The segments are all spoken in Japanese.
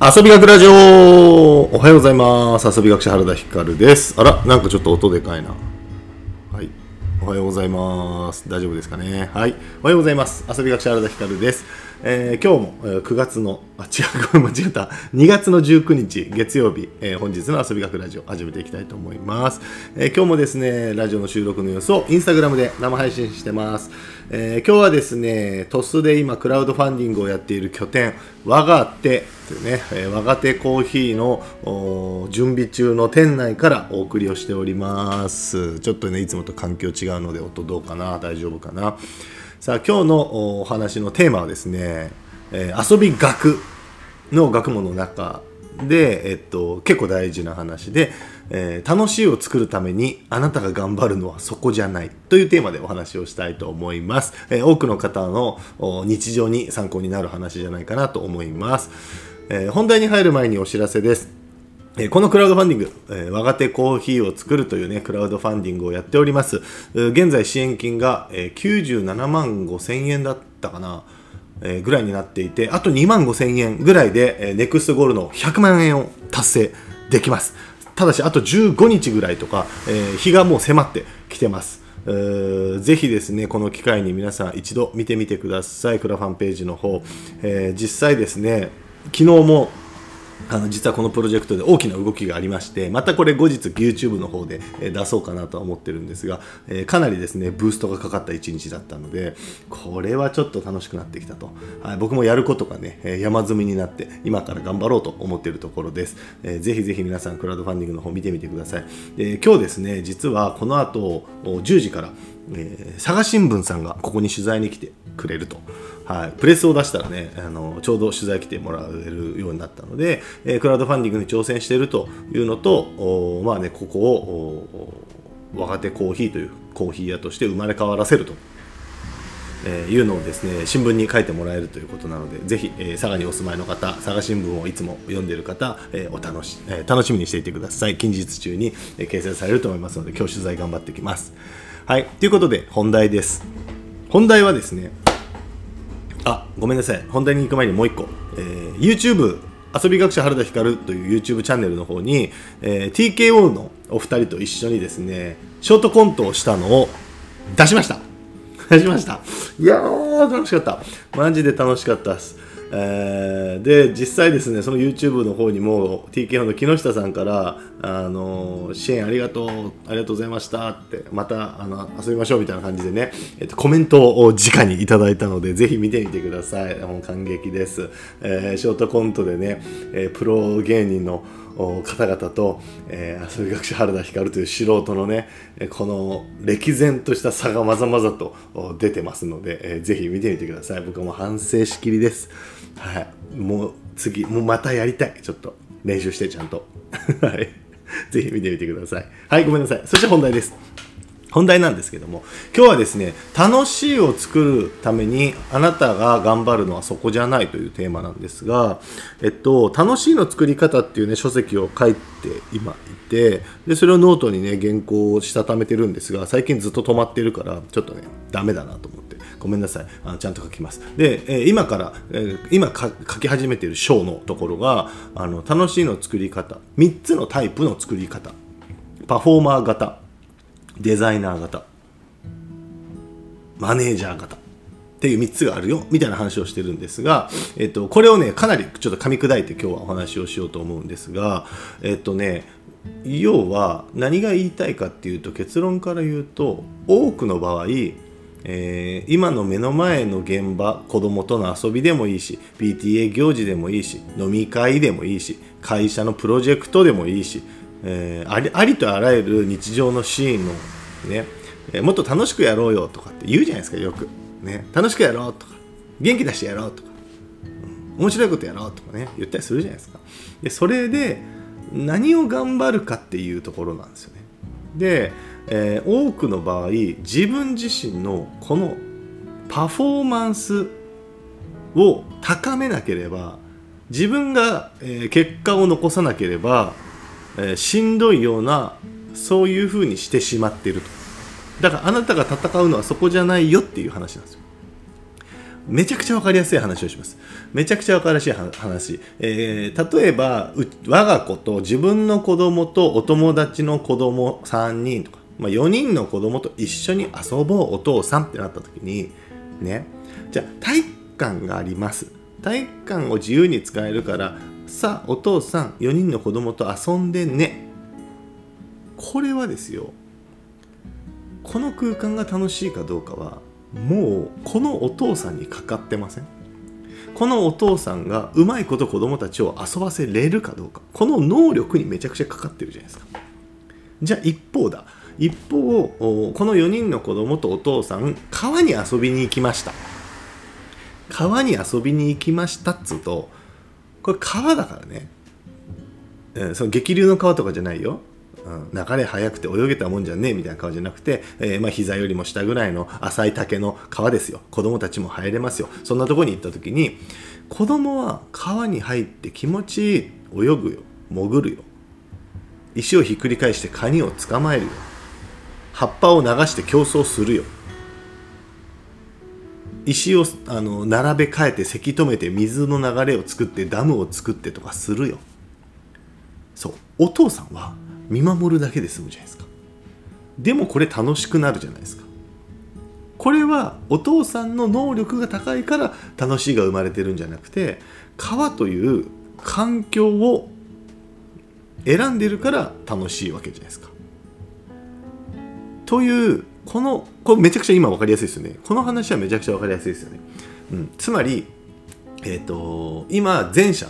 遊び学ラジオ。おはようございます。遊び学者原田光です。あらなんかちょっと音でかいな。はい。おはようございます。大丈夫ですかね。はい。おはようございます。遊び学者原田光です、えー今日も、9月のあ違う ごめん間違った。2月の19日月曜日、えー本日の遊び学ラジオ始めていきたいと思います、えー今日もですねラジオの収録の様子をインスタグラムで生配信してます、え今日はですねトスで今クラウドファンディングをやっている拠点我が手というね、え我が手コーヒーの準備中の店内からお送りをしております。ちょっとねいつもと環境違うので音どうかな大丈夫かな。さあ今日のお話のテーマはですね、えー遊び学の学問の中で、えっと、結構大事な話で、えー楽しいを作るためにあなたが頑張るのはそこじゃないというテーマでお話をしたいと思います、えー多くの方のお日常に参考になる話じゃないかなと思います、えー本題に入る前にお知らせです。えこのクラウドファンディング、えー、我が手コーヒーを作るというね、クラウドファンディングをやっております。現在支援金が、えー97万5千円だったかな、えーぐらいになっていて、あと2万5千円ぐらいで、えネクストゴールの100万円を達成できます。ただし、あと15日ぐらいとか、え日がもう迫ってきてます。ぜひですね、この機会に皆さん一度見てみてください。クラファンページの方。え実際ですね、昨日もあの実はこのプロジェクトで大きな動きがありましてまたこれ後日 YouTube の方で出そうかなとは思ってるんですが、えかなりですねブーストがかかった一日だったのでこれはちょっと楽しくなってきたと、はい、僕もやることがね山積みになって今から頑張ろうと思っているところです、えーぜひぜひ皆さんクラウドファンディングの方見てみてください。で今日ですね実はこの後10時からえー佐賀新聞さんがここに取材に来てくれると、はい、プレスを出したらねあのちょうど取材来てもらえるようになったので、えークラウドファンディングに挑戦しているというのとおまあねここを若手コーヒーというコーヒー屋として生まれ変わらせると。えーいうのをですね新聞に書いてもらえるということなのでぜひ、えー佐賀にお住まいの方佐賀新聞をいつも読んでいる方、えーお楽し、え楽しみにしていてください。近日中に、え掲載されると思いますので今日取材頑張ってきます。はい。ということで本題です。本題はですねあごめんなさい。本題に行く前にもう一個、えー YouTube 遊び学者原田光という YouTube チャンネルの方に、えー TKO のお二人と一緒にですねショートコントをしたのを出しました。出しました。いやー楽しかった。マジで楽しかったです。えーで実際ですねその YouTube の方にも TKO の木下さんからあの支援ありがとうありがとうございましたってまたあの遊びましょうみたいな感じでね、えっと、コメントを直にいただいたのでぜひ見てみてください。もう感激です、えーショートコントでね、えープロ芸人の方々と、えー遊び学者原田光という素人のねこの歴然とした差がまざまざと出てますので、えーぜひ見てみてください。僕はもう反省しきりです。はい。もう次もうまたやりたい。ちょっと。練習してちゃんと。はい。ぜひ見てみてください。はいごめんなさい。そして本題です。本題なんですけども。今日はですね楽しいを作るためにあなたが頑張るのはそこじゃないというテーマなんですが、えっと、楽しいの作り方っていうね書籍を書いて今いてでそれをノートにね原稿をしたためてるんですが最近ずっと止まってるからちょっとねダメだなと思って。ごめんなさい。あのちゃんと書きます。で、えー今から、えー今書き始めている章のところがあの楽しいの作り方。3つのタイプの作り方。パフォーマー型。デザイナー型。マネージャー型。っていう3つがあるよ。みたいな話をしてるんですが、えっと、これをねかなりちょっと噛み砕いて今日はお話をしようと思うんですがえっとね要は何が言いたいかっていうと結論から言うと多くの場合えー今の目の前の現場子供との遊びでもいいし PTA 行事でもいいし飲み会でもいいし会社のプロジェクトでもいいし、えーありありとあらゆる日常のシーンのね、えーもっと楽しくやろうよとかって言うじゃないですかよく、ね、楽しくやろうとか。元気出してやろうとか、うん。面白いことやろうとかね言ったりするじゃないですか。でそれで何を頑張るかっていうところなんですよね。で、えー多くの場合自分自身のこのパフォーマンスを高めなければ自分が、えー結果を残さなければ、えーしんどいようなそういうふうにしてしまっていると。だからあなたが戦うのはそこじゃないよっていう話なんですよ。めちゃくちゃ分かりやすい話をします。めちゃくちゃ分かりやすい話、えー、例えば我が子と自分の子供とお友達の子供3人とか、まあ、4人の子供と一緒に遊ぼうお父さんってなった時にね。じゃあ体育館があります。体育館を自由に使えるからさあお父さん4人の子供と遊んでね。これはですよ。この空間が楽しいかどうかはもうこのお父さんにかかってません。このお父さんがうまいこと子供たちを遊ばせれるかどうか。この能力にめちゃくちゃかかってるじゃないですか。じゃあ一方だ。一方この4人の子供とお父さん川に遊びに行きました。川に遊びに行きましたっつうとこれ川だからね、えー、その激流の川とかじゃないよ。うん流れ速くて泳げたもんじゃねえみたいな川じゃなくて、えー、まあ膝よりも下ぐらいの浅い竹の川ですよ。子供たちも入れますよ。そんなとこに行った時に子供は川に入って気持ちいい泳ぐよ。潜るよ。石をひっくり返してカニを捕まえるよ。葉っぱを流して競争するよ。石をあの並べ替えてせき止めて水の流れを作ってダムを作ってとかするよ。そう。お父さんは見守るだけで済むじゃないですか。でもこれ楽しくなるじゃないですか。これはお父さんの能力が高いから楽しいが生まれてるんじゃなくて川という環境を選んでるから楽しいわけじゃないですか。というこのこれめちゃくちゃ今分かりやすいですよね。この話はめちゃくちゃ分かりやすいですよね。うん、つまり、えーと今前者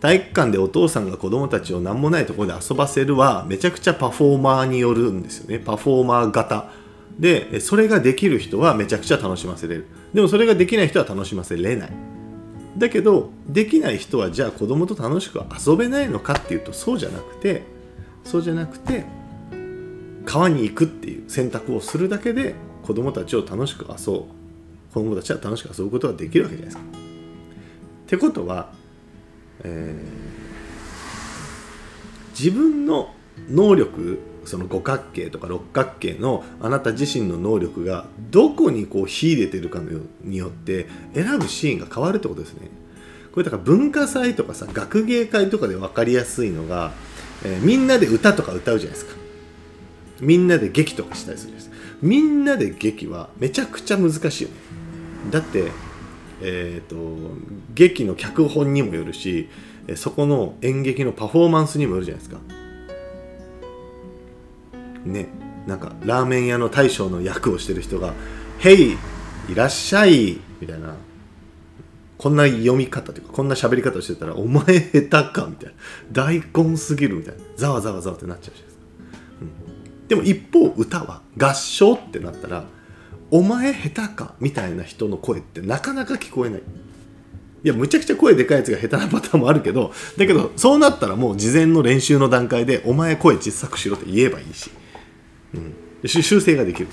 体育館でお父さんが子供たちを何もないところで遊ばせるはめちゃくちゃパフォーマーによるんですよね。パフォーマー型。でそれができる人はめちゃくちゃ楽しませれる。でもそれができない人は楽しませれない。だけどできない人はじゃあ子供と楽しく遊べないのかっていうとそうじゃなくてそうじゃなくて川に行くっていう選択をするだけで子供たちを楽しく遊ぶ子供たちは楽しく遊ぶことができるわけじゃないですか。ってことはえー、自分の能力その五角形とか六角形のあなた自身の能力がどこにこう秀でてるかによって選ぶシーンが変わるってことですね。これだから文化祭とかさ学芸会とかで分かりやすいのが、えー、みんなで歌とか歌うじゃないですか。みんなで劇とかしたりするんです。みんなで劇はめちゃくちゃ難しいよね。だってえーと、劇の脚本にもよるしそこの演劇のパフォーマンスにもよるじゃないですか。ねなんかラーメン屋の大将の役をしてる人が「へいいらっしゃい」みたいなこんな読み方というかこんな喋り方をしてたら「お前下手か」みたいな「大根すぎる」みたいなざわざわざわってなっちゃうじゃないですか。うん、でも一方歌は合唱ってなったらお前下手かみたいな人の声ってなかなか聞こえない。いやむちゃくちゃ声でかいやつが下手なパターンもあるけどだけどそうなったらもう事前の練習の段階でお前声小さくしろって言えばいいし、うん、修正ができる。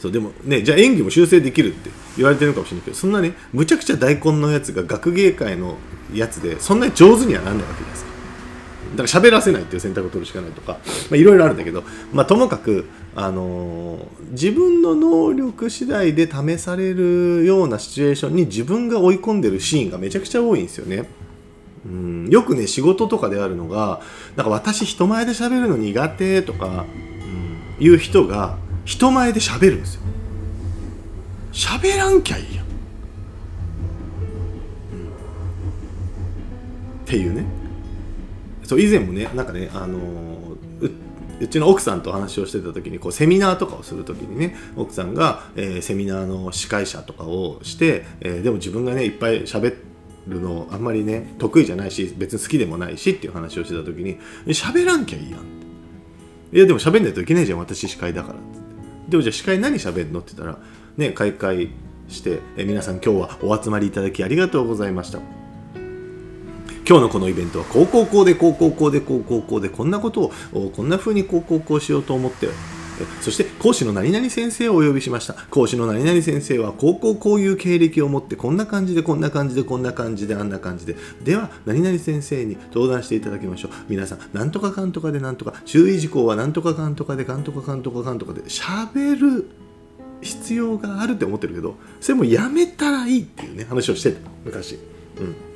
そうでもねじゃあ演技も修正できるって言われてるかもしれないけどそんなねむちゃくちゃ大根のやつが学芸会のやつでそんなに上手にはなんないわけですだから喋らせないっていう選択を取るしかないとかいろいろあるんだけど、まあ、ともかく、あのー、自分の能力次第で試されるようなシチュエーションに自分が追い込んでるシーンがめちゃくちゃ多いんですよね。うん、よくね仕事とかであるのがなんか私人前で喋るの苦手とか、うん、いう人が人前で喋るんですよ。喋らんきゃいいやん。うん、っていうね。そう以前もねなんかねあのうちの奥さんと話をしてた時にこうセミナーとかをする時にね奥さんが、えー、セミナーの司会者とかをして、えー、でも自分がねいっぱい喋るのあんまりね得意じゃないし別に好きでもないしっていう話をしてた時に喋らんきゃいいやんいやでも喋んないといけないじゃん私司会だからでもじゃあ司会何喋るのって言ったらね開会して、えー、皆さん今日はお集まりいただきありがとうございました。今日のこのイベントはこうこうこうでこうこうこうでこうこうこうでこんなことをこんな風にこうこうこうしようと思ってそして講師の何々先生をお呼びしました。講師の何々先生はこうこうこういう経歴を持ってこんな感じでこんな感じでこんな感じであんな感じで。では何々先生に登壇していただきましょう。皆さんなんとかかんとかでなんとか。注意事項はなんとかかんとかでかんとかかんとかかんとかで。喋る必要があるって思ってるけどそれもやめたらいいっていうね話をしてた。昔。うん。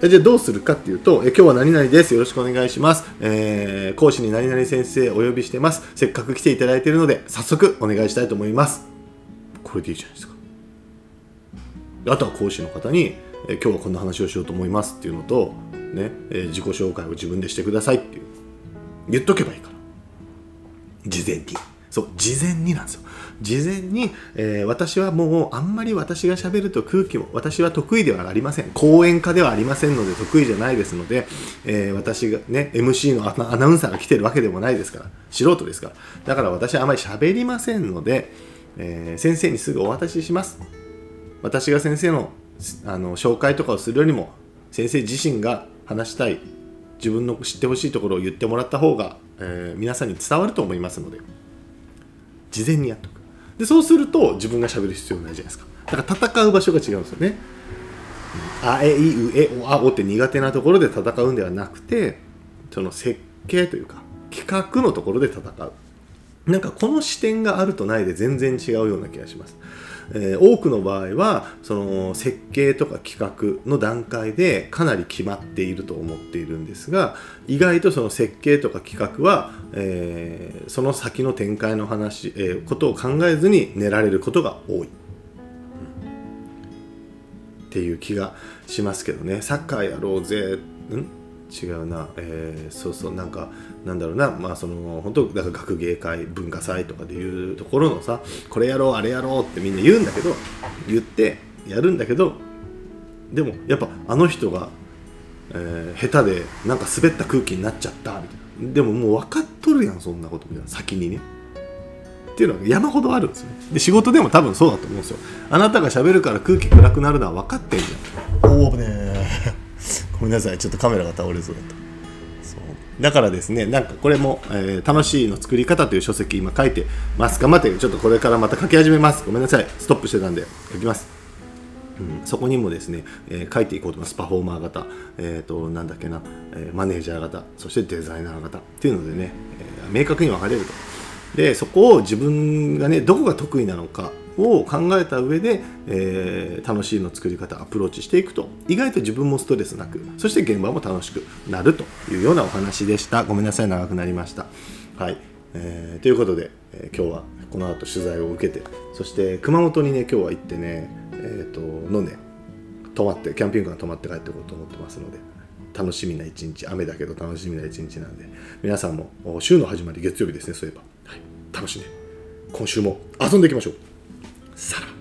じゃあどうするかっていうと、え今日は何々です。よろしくお願いします。えー、講師に何々先生お呼びしてます。せっかく来ていただいているので、早速お願いしたいと思います。これでいいじゃないですか。あとは講師の方に、え今日はこんな話をしようと思いますっていうのと、ね、え自己紹介を自分でしてくださいっていう。言っとけばいいから。事前に。そう、事前になんですよ。事前に、えー、私はもうあんまり私がしゃべると空気も私は得意ではありません。講演家ではありませんので得意じゃないですので、えー、私がね MC のアナウンサーが来てるわけでもないですから素人ですから。だから私はあまり喋りませんので、えー、先生にすぐお渡しします。私が先生のあの紹介とかをするよりも先生自身が話したい自分の知ってほしいところを言ってもらった方が、え、皆さんに伝わると思いますので。事前にやっとく。でそうすると自分がしゃべる必要ないじゃないですか。だから戦う場所が違うんですよね。あえいうえおあおって苦手なところで戦うんではなくてその設計というか企画のところで戦う。なんかこの視点があるとないで全然違うような気がします。えー、多くの場合はその設計とか企画の段階でかなり決まっていると思っているんですが意外とその設計とか企画は、えー、その先の展開の話、えー、ことを考えずに練られることが多い、っていう気がしますけどね。サッカーやろうぜ。ん？違うな、えー、そうそう。なんかなんだろうな。まあその本当だか学芸会文化祭とかでいうところのさこれやろうあれやろうってみんな言うんだけど言ってやるんだけどでもやっぱあの人が、えー、下手でなんか滑った空気になっちゃったみたいな。でももう分かっとるやんそんなことみたいな。先にね。っていうのが山ほどあるんですよね。で仕事でも多分そうだと思うんですよ。あなたがしゃべるから空気暗くなるのは分かってんじゃん。おおねごめんなさい。ちょっとカメラが倒れそうだった。そう。だからですねなんかこれも、えー、楽しいの作り方という書籍今書いてますか待ってちょっとこれからまた書き始めます。ごめんなさい。ストップしてたんで書きます。うん、そこにもですね、えー、書いていこうと思います。パフォーマー型、えーと、なんだっけな、えー、マネージャー型。そしてデザイナー型。っていうのでね、えー、明確に分かれると。でそこを自分がねどこが得意なのかを考えた上で、えー、楽しいの作り方アプローチしていくと。意外と自分もストレスなくそして現場も楽しくなるというようなお話でした。ごめんなさい長くなりました。はい、えー、ということで、えー、今日はこの後取材を受けてそして熊本にね今日は行ってねえっ、ー、と飲んで泊まってキャンピングカー泊まって帰っていこうと思ってますので楽しみな一日雨だけど楽しみな一日なんで皆さんも週の始まり月曜日ですねそういえば、楽しんで今週も遊んでいきましょう。さら。